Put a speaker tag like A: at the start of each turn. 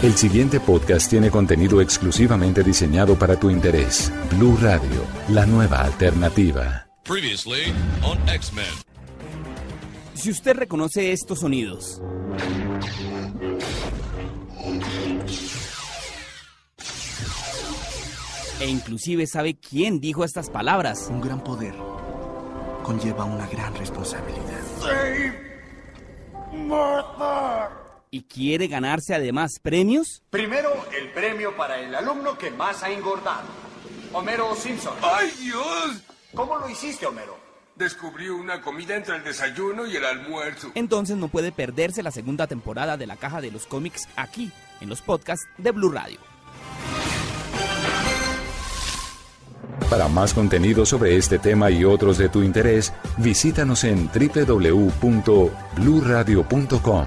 A: El siguiente podcast tiene contenido exclusivamente diseñado para tu interés. Blue Radio, la nueva alternativa.
B: Previously on X-Men.
C: Si usted reconoce estos sonidos, e inclusive sabe quién dijo estas palabras,
D: Un gran poder conlleva una gran responsabilidad.
C: Y quiere ganarse además premios,
E: Primero, el premio para el alumno que más ha engordado. Homero Simpson.
F: ¡Ay, Dios!
E: ¿Cómo lo hiciste, Homero?
F: Descubrí una comida entre el desayuno y el almuerzo.
C: entonces no puede perderse la segunda temporada de la caja de los cómics aquí, en los podcasts de Blue Radio.
A: Para más contenido sobre este tema y otros de tu interés, visítanos en www.bluradio.com.